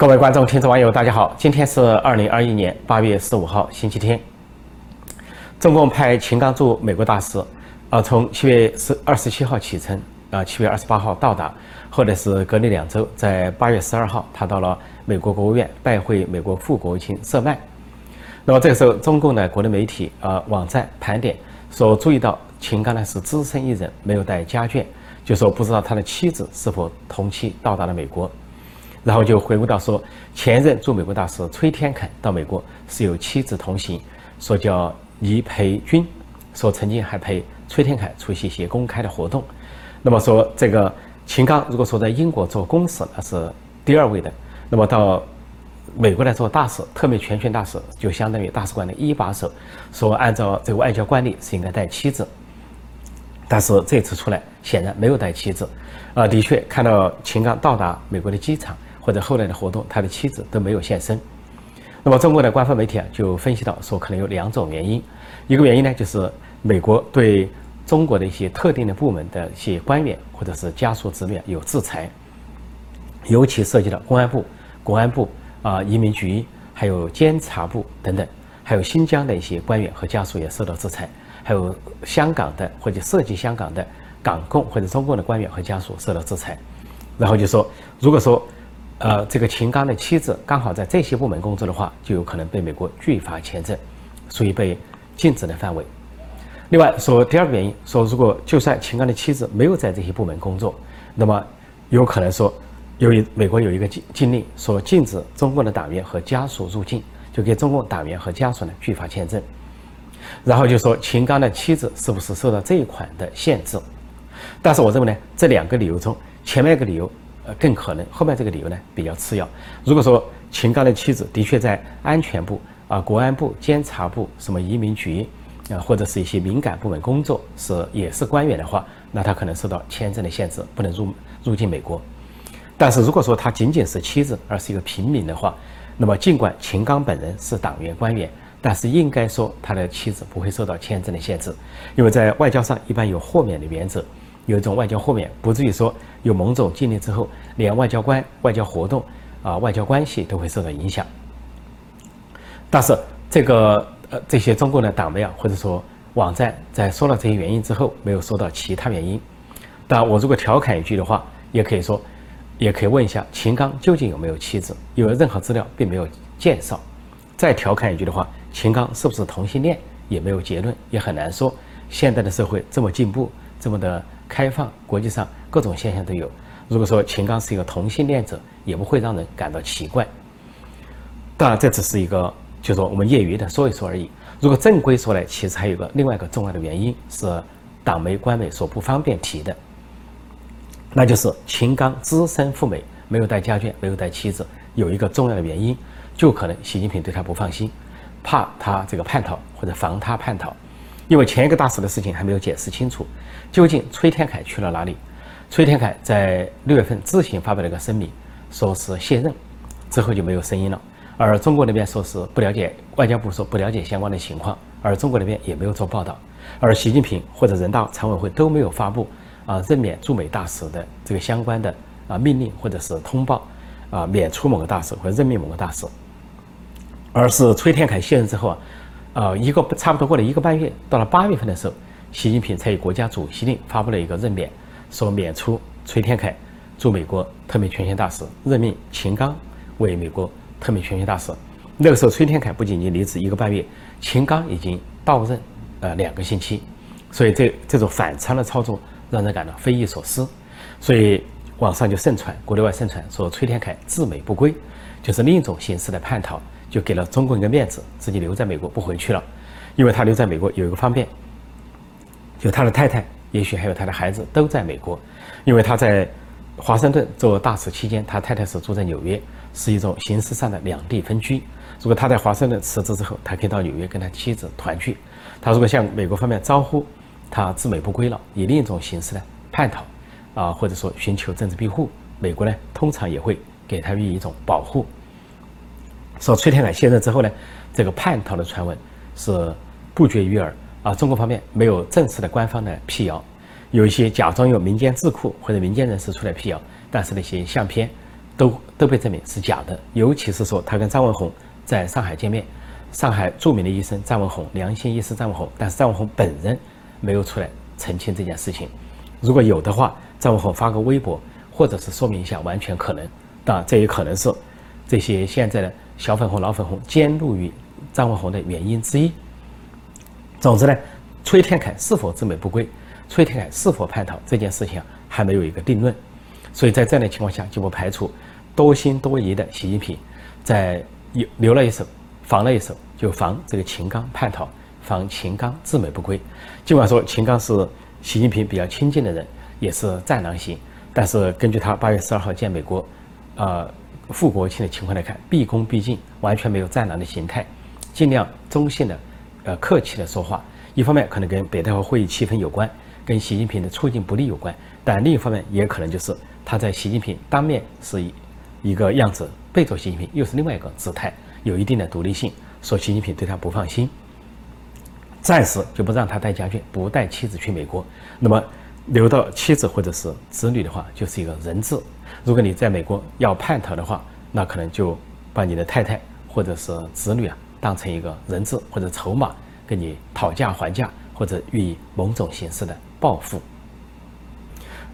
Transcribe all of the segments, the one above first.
各位观众、听众、网友，大家好！今天是二零二一年八月十五号，星期天。中共派秦刚驻美国大使，啊，从七月十二十七号启程，啊，七月二十八号到达，后来是隔离两周，在八月十二号，他到了美国国务院拜会美国副国务卿舍曼。那么这个时候，中共的国内媒体啊网站盘点说，注意到秦刚呢是只身一人，没有带家眷，就说不知道他的妻子是否同期到达了美国。然后就回顾到说，前任驻美国大使崔天凯到美国是有妻子同行，说叫倪培军，说曾经还陪崔天凯出席一些公开的活动。那么说这个秦刚如果说在英国做公使，那是第二位的。那么到美国来做大使，特别全权大使，就相当于大使馆的一把手。说按照这个外交惯例是应该带妻子，但是这次出来显然没有带妻子。啊，的确看到秦刚到达美国的机场。或者后来的活动，他的妻子都没有现身。那么中国的官方媒体啊，就分析到说，可能有两种原因。一个原因呢，就是美国对中国的一些特定的部门的一些官员或者是家属、子女有制裁，尤其涉及到公安部、国安部啊、移民局，还有监察部等等，还有新疆的一些官员和家属也受到制裁，还有香港的或者涉及香港的港共或者中共的官员和家属受到制裁。然后就说，如果说呃，这个秦刚的妻子刚好在这些部门工作的话，就有可能被美国拒发签证，属于被禁止的范围。另外说，第二个原因说，如果就算秦刚的妻子没有在这些部门工作，那么有可能说，由于美国有一个禁禁令，说禁止中共的党员和家属入境，就给中共党员和家属呢拒发签证。然后就说秦刚的妻子是不是受到这一款的限制？但是我认为呢，这两个理由中，前面一个理由。更可能后面这个理由呢比较次要。如果说秦刚的妻子的确在安全部啊、国安部、监察部、什么移民局啊，或者是一些敏感部门工作，是也是官员的话，那他可能受到签证的限制，不能入入境美国。但是如果说他仅仅是妻子，而是一个平民的话，那么尽管秦刚本人是党员官员，但是应该说他的妻子不会受到签证的限制，因为在外交上一般有豁免的原则。有一种外交豁免，不至于说有某种禁令之后，连外交官、外交活动啊、外交关系都会受到影响。但是这个呃，这些中共的党媒啊，或者说网站在说了这些原因之后，没有说到其他原因。但我如果调侃一句的话，也可以说，也可以问一下秦刚究竟有没有妻子？因为任何资料并没有介绍。再调侃一句的话，秦刚是不是同性恋？也没有结论，也很难说。现在的社会这么进步，这么的。开放，国际上各种现象都有。如果说秦刚是一个同性恋者，也不会让人感到奇怪。当然，这只是一个，就是说我们业余的说一说而已。如果正规说来，其实还有个另外一个重要的原因是党媒官媒所不方便提的，那就是秦刚只身赴美，没有带家眷，没有带妻子。有一个重要的原因，就可能习近平对他不放心，怕他这个叛逃或者防他叛逃。因为前一个大使的事情还没有解释清楚，究竟崔天凯去了哪里？崔天凯在六月份自行发表了一个声明，说是卸任，之后就没有声音了。而中国那边说是不了解，外交部说不了解相关的情况，而中国那边也没有做报道。而习近平或者人大常委会都没有发布啊任免驻美大使的这个相关的啊命令或者是通报啊免除某个大使或任命某个大使，而是崔天凯卸任之后啊。呃，一个差不多过了一个半月，到了八月份的时候，习近平才以国家主席令发布了一个任免，说免除崔天凯驻美国特命全权大使，任命秦刚为美国特命全权大使。那个时候，崔天凯不仅仅离职一个半月，秦刚已经到任呃两个星期，所以这这种反常的操作让人感到匪夷所思。所以网上就盛传，国内外盛传说崔天凯自美不归，就是另一种形式的叛逃。就给了中共一个面子，自己留在美国不回去了，因为他留在美国有一个方便，就他的太太，也许还有他的孩子都在美国，因为他在华盛顿做大使期间，他太太是住在纽约，是一种形式上的两地分居。如果他在华盛顿辞职之后，他可以到纽约跟他妻子团聚。他如果向美国方面招呼他自美不归了，以另一种形式呢叛逃，啊或者说寻求政治庇护，美国呢通常也会给他予以一种保护。说崔天凯卸任之后呢，这个叛逃的传闻是不绝于耳啊。中国方面没有正式的官方的辟谣，有一些假装有民间智库或者民间人士出来辟谣，但是那些相片都都被证明是假的。尤其是说他跟张文宏在上海见面，上海著名的医生张文宏，良心医师张文宏，但是张文宏本人没有出来澄清这件事情。如果有的话，张文宏发个微博，或者是说明一下，完全可能。当然，这也可能是这些现在的小粉红、老粉红兼入于张文宏的原因之一。总之呢，崔天凯是否自美不归，崔天凯是否叛逃这件事情还没有一个定论。所以在这样的情况下，就不排除多心多疑的习近平在留了一手，防了一手，就防这个秦刚叛逃，防秦刚自美不归。尽管说秦刚是习近平比较亲近的人，也是战狼型，但是根据他八月十二号见美国。呃，副国庆的情况来看，毕恭毕敬，完全没有战狼的形态，尽量中性的，呃，客气的说话。一方面可能跟北戴河会议气氛有关，跟习近平的处境不利有关，但另一方面也可能就是他在习近平当面是一一个样子，背着习近平又是另外一个姿态，有一定的独立性，说习近平对他不放心，暂时就不让他带家眷，不带妻子去美国。那么留到妻子或者是子女的话，就是一个人质。如果你在美国要叛逃的话，那可能就把你的太太或者是子女啊当成一个人质或者筹码，跟你讨价还价，或者予以某种形式的报复。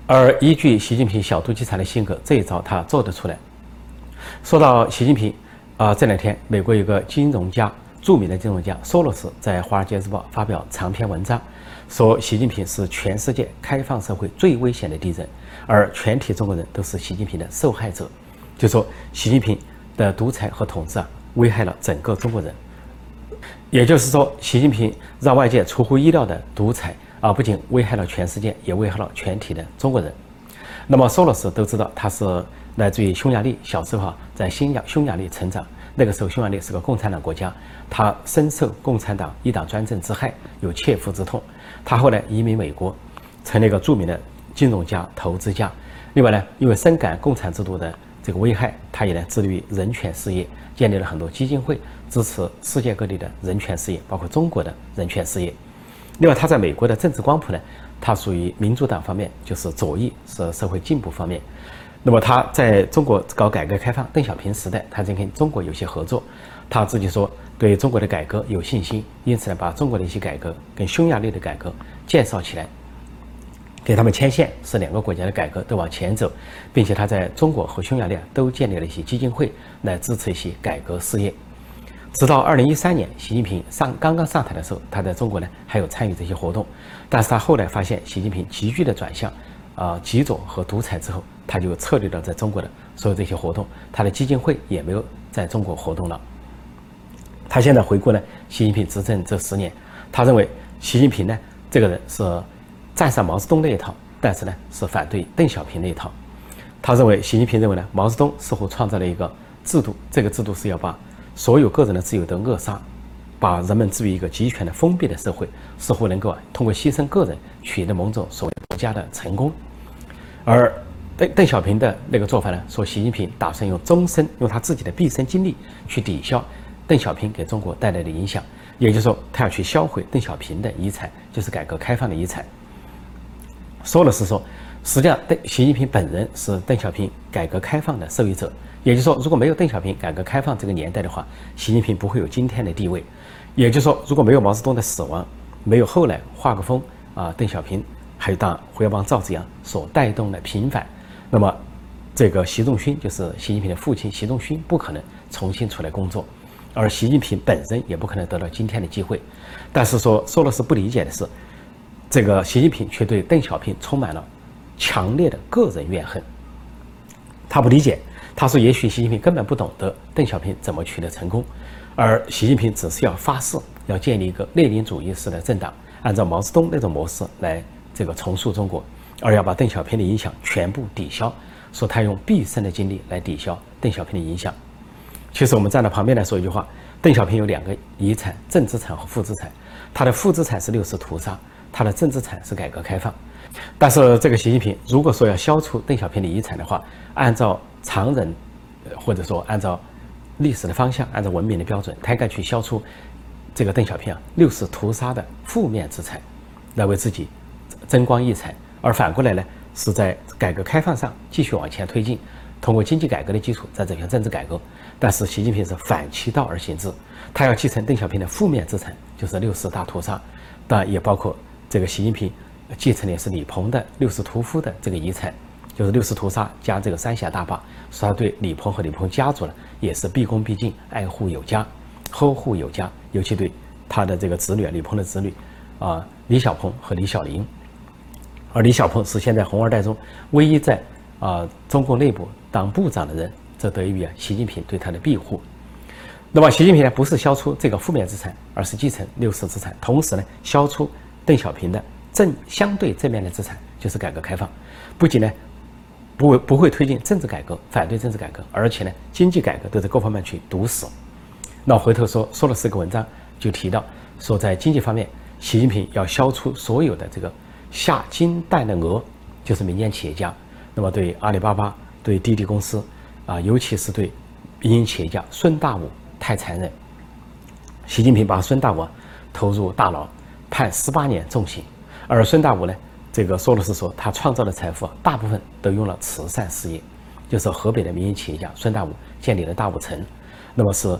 而依据习近平小肚鸡肠的性格，这一招他做得出来。说到习近平啊，这两天美国有个金融家，著名的金融家索罗斯在《华尔街日报》发表长篇文章。说习近平是全世界开放社会最危险的敌人，而全体中国人都是习近平的受害者。就说习近平的独裁和统治啊，危害了整个中国人。也就是说，习近平让外界出乎意料的独裁啊，不仅危害了全世界，也危害了全体的中国人。那么，索罗斯都知道他是来自于匈牙利，小时候在匈牙匈牙利成长。那个时候，匈牙利是个共产党国家，他深受共产党一党专政之害，有切肤之痛。他后来移民美国，成了一个著名的金融家、投资家。另外呢，因为深感共产制度的这个危害，他也呢致力于人权事业，建立了很多基金会，支持世界各地的人权事业，包括中国的人权事业。另外，他在美国的政治光谱呢，他属于民主党方面，就是左翼，是社会进步方面。那么他在中国搞改革开放，邓小平时代，他曾跟中国有些合作。他自己说对中国的改革有信心，因此呢，把中国的一些改革跟匈牙利的改革介绍起来，给他们牵线，使两个国家的改革都往前走，并且他在中国和匈牙利啊都建立了一些基金会来支持一些改革事业。直到二零一三年，习近平上刚刚上台的时候，他在中国呢还有参与这些活动，但是他后来发现习近平急剧的转向。啊，极左和独裁之后，他就撤离了在中国的所有这些活动，他的基金会也没有在中国活动了。他现在回顾呢，习近平执政这十年，他认为习近平呢这个人是赞赏毛泽东那一套，但是呢是反对邓小平那一套。他认为习近平认为呢，毛泽东似乎创造了一个制度，这个制度是要把所有个人的自由都扼杀，把人们置于一个集权的封闭的社会，似乎能够啊通过牺牲个人取得某种所谓国家的成功。而邓邓小平的那个做法呢？说习近平打算用终身，用他自己的毕生精力去抵消邓小平给中国带来的影响，也就是说，他要去销毁邓小平的遗产，就是改革开放的遗产。说的是说，实际上邓习近平本人是邓小平改革开放的受益者，也就是说，如果没有邓小平改革开放这个年代的话，习近平不会有今天的地位。也就是说，如果没有毛泽东的死亡，没有后来华国锋啊，邓小平。还有当胡耀邦、赵紫阳所带动的平反，那么这个习仲勋就是习近平的父亲，习仲勋不可能重新出来工作，而习近平本人也不可能得到今天的机会。但是说说的是不理解的是，这个习近平却对邓小平充满了强烈的个人怨恨。他不理解，他说也许习近平根本不懂得邓小平怎么取得成功，而习近平只是要发誓要建立一个列宁主义式的政党，按照毛泽东那种模式来。这个重塑中国，而要把邓小平的影响全部抵消，说他用毕生的精力来抵消邓小平的影响。其实我们站在旁边来说一句话：邓小平有两个遗产，正资产和负资产。他的负资产是六四屠杀，他的正资产是改革开放。但是这个习近平如果说要消除邓小平的遗产的话，按照常人，或者说按照历史的方向，按照文明的标准，他应该去消除这个邓小平啊六四屠杀的负面资产，来为自己。增光溢彩，而反过来呢，是在改革开放上继续往前推进，通过经济改革的基础再走向政治改革。但是习近平是反其道而行之，他要继承邓小平的负面资产，就是六四大屠杀，当然也包括这个习近平继承的是李鹏的六四屠夫的这个遗产，就是六四屠杀加这个三峡大坝，说他对李鹏和李鹏家族呢也是毕恭毕敬、爱护有加、呵护有加，尤其对他的这个子女李鹏的子女啊李小鹏和李小玲，而李小鹏是现在红二代中唯一在啊中共内部当部长的人。这得益于啊习近平对他的庇护。那么习近平呢，不是消除这个负面资产，而是继承六四资产，同时呢，消除邓小平的正相对正面的资产，就是改革开放。不仅呢，不不会推进政治改革，反对政治改革，而且呢，经济改革都在各方面去堵死。那回头说说了四个文章，就提到说，在经济方面，习近平要消除所有的这个下金蛋的鹅，就是民间企业家。那么对阿里巴巴、对滴滴公司。啊，尤其是对民营企业家孙大武太残忍。习近平把孙大武投入大牢，判十八年重刑。而孙大武呢，这个说的是说他创造的财富大部分都用了慈善事业，就是河北的民营企业家孙大武建立了大武城，那么是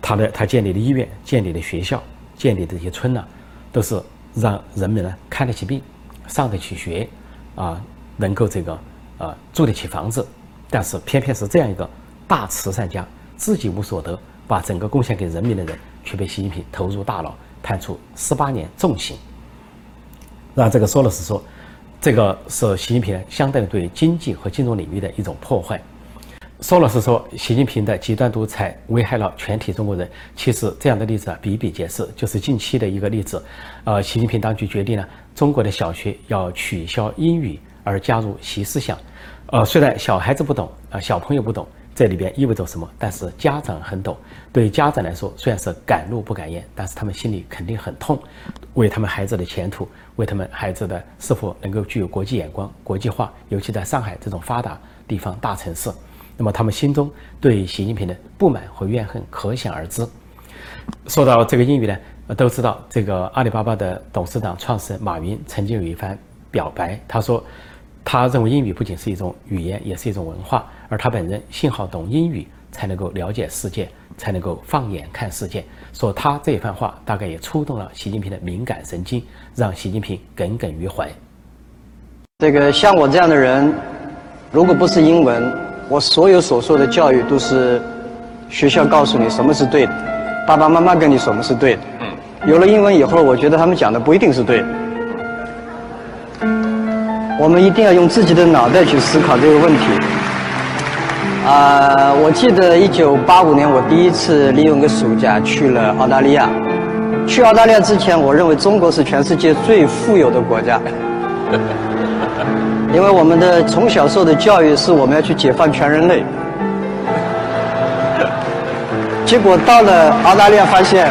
他的他建立的医院、建立的学校、建立的这些村呢，都是让人们呢看得起病、上得起学，啊，能够这个啊住得起房子。但是偏偏是这样一个大慈善家，自己无所得，把整个贡献给人民的人，却被习近平投入大牢，判处十八年重刑。那这个说的是说，这个是习近平相当于对经济和金融领域的一种破坏。说了是说，习近平的极端独裁危害了全体中国人。其实这样的例子啊比比皆是，就是近期的一个例子。呃，习近平当局决定了中国的小学要取消英语，而加入习思想。呃，虽然小孩子不懂，啊，小朋友不懂，这里边意味着什么？但是家长很懂。对家长来说，虽然是敢怒不敢言，但是他们心里肯定很痛，为他们孩子的前途，为他们孩子的是否能够具有国际眼光、国际化，尤其在上海这种发达地方大城市，那么他们心中对习近平的不满和怨恨可想而知。说到这个英语呢，都知道这个阿里巴巴的董事长、创始人马云曾经有一番表白，他说。他认为英语不仅是一种语言，也是一种文化，而他本人幸好懂英语，才能够了解世界，才能够放眼看世界。说他这一番话，大概也触动了习近平的敏感神经，让习近平耿耿于怀。这个像我这样的人，如果不是英文，我所有所说的教育都是学校告诉你什么是对的，爸爸妈妈跟你什么是对的。有了英文以后，我觉得他们讲的不一定是对的。我们一定要用自己的脑袋去思考这个问题。啊，我记得一九八五年，我第一次利用个暑假去了澳大利亚。去澳大利亚之前，我认为中国是全世界最富有的国家，因为我们的从小受的教育是我们要去解放全人类。结果到了澳大利亚，发现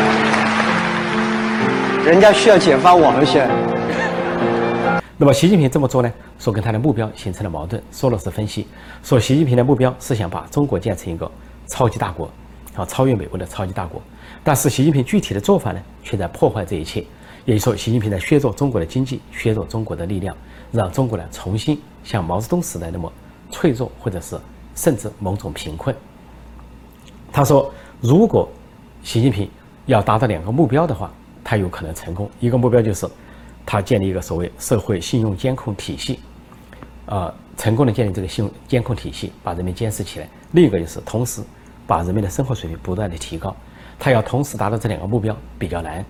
人家需要解放我们先。那么习近平这么做呢？说跟他的目标形成了矛盾。说了是分析，说习近平的目标是想把中国建成一个超级大国，啊，超越美国的超级大国。但是习近平具体的做法呢，却在破坏这一切。也就是说，习近平在削弱中国的经济，削弱中国的力量，让中国呢重新像毛泽东时代那么脆弱，或者是甚至某种贫困。他说，如果习近平要达到两个目标的话，他有可能成功。一个目标就是。他建立一个所谓社会信用监控体系，啊，成功的建立这个信用监控体系，把人民监视起来。另一个就是同时把人民的生活水平不断的提高。他要同时达到这两个目标比较难。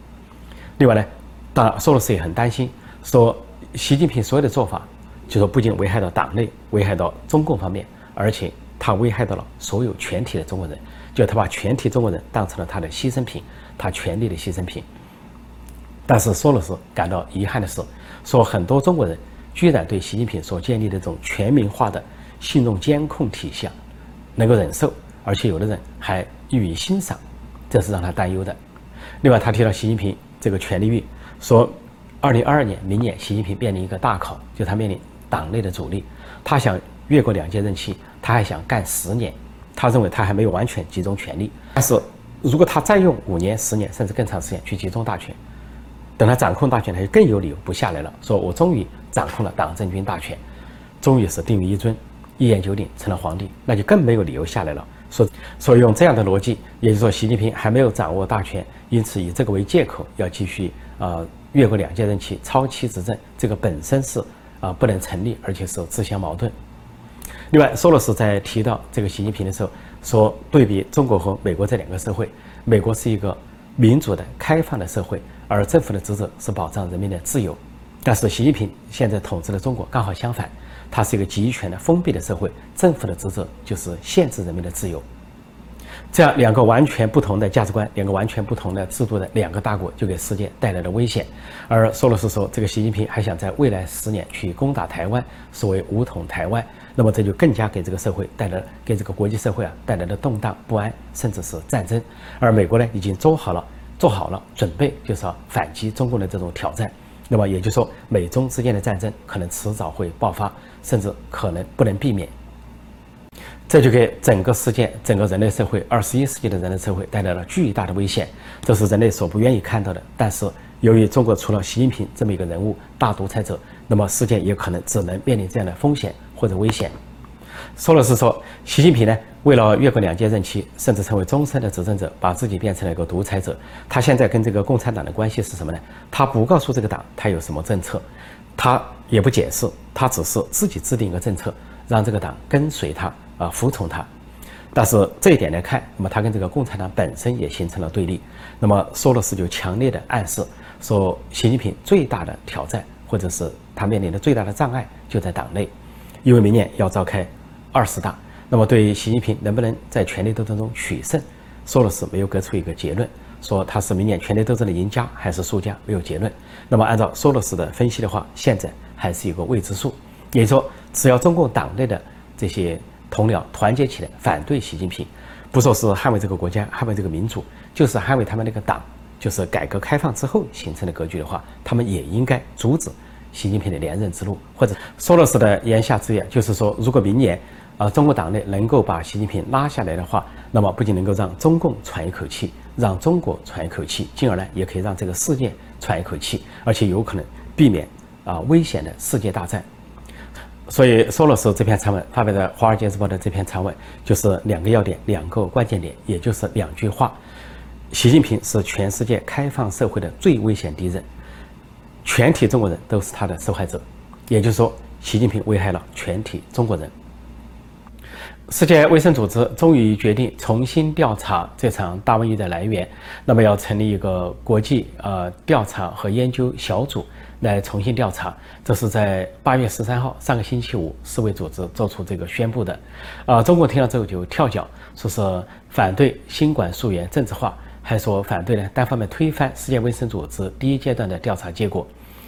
另外呢，当然，索罗斯也很担心，说习近平所有的做法，就说不仅危害到党内，危害到中共方面，而且他危害到了所有全体的中国人，就他把全体中国人当成了他的牺牲品，他权力的牺牲品。但是说了是感到遗憾的是，说很多中国人居然对习近平所建立的这种全民化的信用监控体系能够忍受，而且有的人还予以欣赏，这是让他担忧的。另外，他提到习近平这个权力欲，说，二零二二年明年习近平面临一个大考，就他面临党内的阻力，他想越过两届任期，他还想干十年，他认为他还没有完全集中权力。但是如果他再用五年、十年甚至更长时间去集中大权，等他掌控大权，他就更有理由不下来了。说我终于掌控了党政军大权，终于是定于一尊，一言九鼎成了皇帝，那就更没有理由下来了。所所以用这样的逻辑，也就是说，习近平还没有掌握大权，因此以这个为借口要继续啊越过两届任期超期执政，这个本身是啊不能成立，而且是自相矛盾。另外，索罗斯在提到这个习近平的时候，说对比中国和美国这两个社会，美国是一个民主的、开放的社会，而政府的职责是保障人民的自由。但是习近平现在统治的中国刚好相反，它是一个集权的、封闭的社会，政府的职责就是限制人民的自由。这样两个完全不同的价值观、两个完全不同的制度的两个大国，就给世界带来了危险。而索罗斯说，这个习近平还想在未来十年去攻打台湾，所谓武统台湾。那么这就更加给这个社会带来，给这个国际社会啊带来了动荡不安，甚至是战争。而美国呢，已经做好了，做好了准备，就是要反击中共的这种挑战。那么也就是说，美中之间的战争可能迟早会爆发，甚至可能不能避免。这就给整个世界、整个人类社会、二十一世纪的人类社会带来了巨大的危险，这是人类所不愿意看到的。但是，由于中国除了习近平这么一个人物，大独裁者，那么世界也可能只能面临这样的风险。或者危险。索罗斯说，习近平呢，为了越过两届任期，甚至成为终身的执政者，把自己变成了一个独裁者。他现在跟这个共产党的关系是什么呢？他不告诉这个党他有什么政策，他也不解释，他只是自己制定一个政策，让这个党跟随他啊，服从他。但是这一点来看，那么他跟这个共产党本身也形成了对立。那么索罗斯就强烈的暗示说，习近平最大的挑战，或者是他面临的最大的障碍，就在党内。因为明年要召开二十大，那么对习近平能不能在权力斗争中取胜，索罗斯没有给出一个结论，说他是明年权力斗争的赢家还是输家，没有结论。那么按照索罗斯的分析的话，现在还是一个未知数。也就是说，只要中共党内的这些同僚团结起来反对习近平，不说是捍卫这个国家、捍卫这个民主，就是捍卫他们那个党，就是改革开放之后形成的格局的话，他们也应该阻止。习近平的连任之路，或者索罗斯的言下之意，就是说，如果明年啊中国党内能够把习近平拉下来的话，那么不仅能够让中共喘一口气，让中国喘一口气，进而呢，也可以让这个世界喘一口气，而且有可能避免啊危险的世界大战。所以，索罗斯这篇长文发表在《华尔街日报》的这篇长文，就是两个要点，两个关键点，也就是两句话：习近平是全世界开放社会的最危险敌人。全体中国人都是他的受害者，也就是说，习近平危害了全体中国人。世界卫生组织终于决定重新调查这场大瘟疫的来源，那么要成立一个国际呃调查和研究小组来重新调查。这是在八月十三号上个星期五，世卫组织做出这个宣布的。啊，中国听了之后就跳脚，说是反对新冠溯源政治化，还说反对呢单方面推翻世界卫生组织第一阶段的调查结果。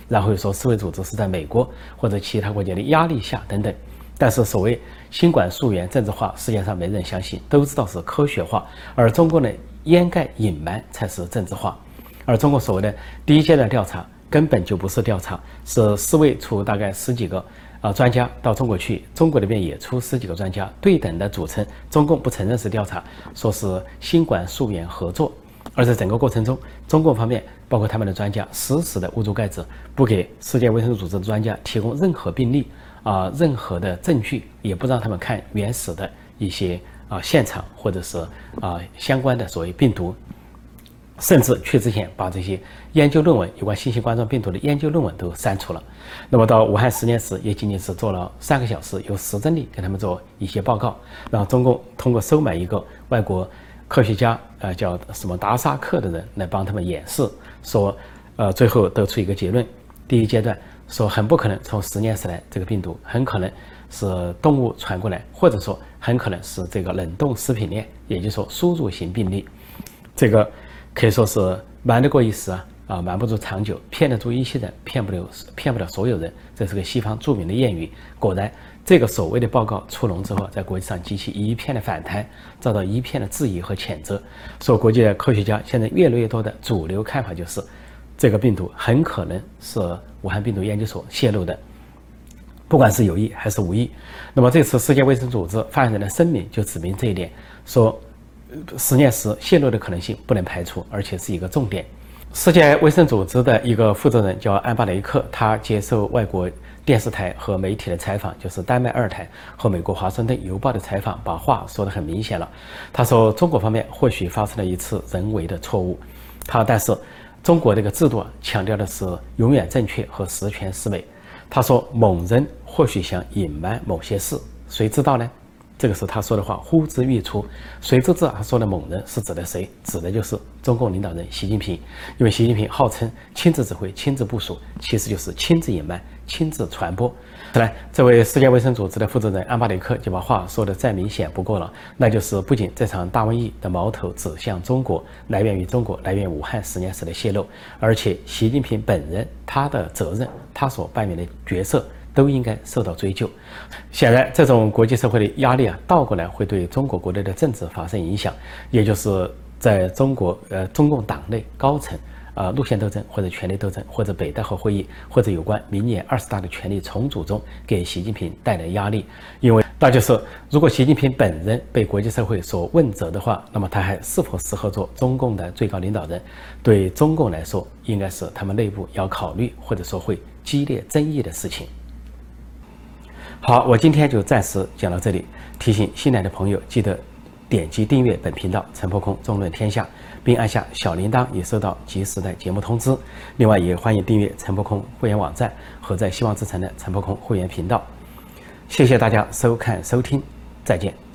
然后又说世卫组织是在美国或者其他国家的压力下等等，但是所谓新冠溯源政治化，世界上没人相信，都知道是科学化，而中国呢掩盖隐瞒才是政治化，而中国所谓的第一阶段调查根本就不是调查，是世卫出大概十几个啊专家到中国去，中国那边也出十几个专家对等的组成，中共不承认是调查，说是新冠溯源合作。而在整个过程中，中共方面包括他们的专家死死的捂住盖子，不给世界卫生组织的专家提供任何病例啊，任何的证据，也不让他们看原始的一些啊现场或者是啊相关的所谓病毒，甚至去之前把这些研究论文有关新型冠状病毒的研究论文都删除了。那么到武汉实验室也仅仅是做了三个小时，有实证力给他们做一些报告，让中共通过收买一个外国。科学家，呃，叫什么达萨克的人来帮他们演示，说，呃，最后得出一个结论：第一阶段说很不可能从实验室来，这个病毒很可能是动物传过来，或者说很可能是这个冷冻食品链，也就是说输入型病例。这个可以说是瞒得过一时啊，啊，瞒不住长久，骗得住一些人，骗不了骗不了所有人。这是个西方著名的谚语。果然。这个所谓的报告出笼之后，在国际上激起一片的反弹，遭到一片的质疑和谴责。说国际的科学家现在越来越多的主流看法就是，这个病毒很可能是武汉病毒研究所泄露的，不管是有意还是无意。那么这次世界卫生组织发言人的声明就指明这一点，说实验室泄露的可能性不能排除，而且是一个重点。世界卫生组织的一个负责人叫安巴雷克，他接受外国。电视台和媒体的采访，就是丹麦二台和美国华盛顿邮报的采访，把话说得很明显了。他说，中国方面或许发生了一次人为的错误，他但是中国这个制度啊，强调的是永远正确和十全十美。他说，某人或许想隐瞒某些事，谁知道呢？这个是他说的话，呼之欲出。谁知道他说的某人是指的谁？指的就是中共领导人习近平。因为习近平号称亲自指挥、亲自部署，其实就是亲自隐瞒、亲自传播。后来，这位世界卫生组织的负责人安巴雷克就把话说的再明显不过了，那就是不仅这场大瘟疫的矛头指向中国，来源于中国，来源于武汉实验室的泄露，而且习近平本人他的责任，他所扮演的角色。都应该受到追究。显然，这种国际社会的压力啊，倒过来会对中国国内的政治发生影响，也就是在中国呃中共党内高层啊路线斗争或者权力斗争，或者北戴河会议，或者有关明年二十大的权力重组中，给习近平带来压力。因为那就是如果习近平本人被国际社会所问责的话，那么他还是否适合做中共的最高领导人？对中共来说，应该是他们内部要考虑或者说会激烈争议的事情。好，我今天就暂时讲到这里。提醒新来的朋友，记得点击订阅本频道“陈破空纵论天下”，并按下小铃铛，以收到及时的节目通知。另外，也欢迎订阅陈破空会员网站和在希望之城的陈破空会员频道。谢谢大家收看收听，再见。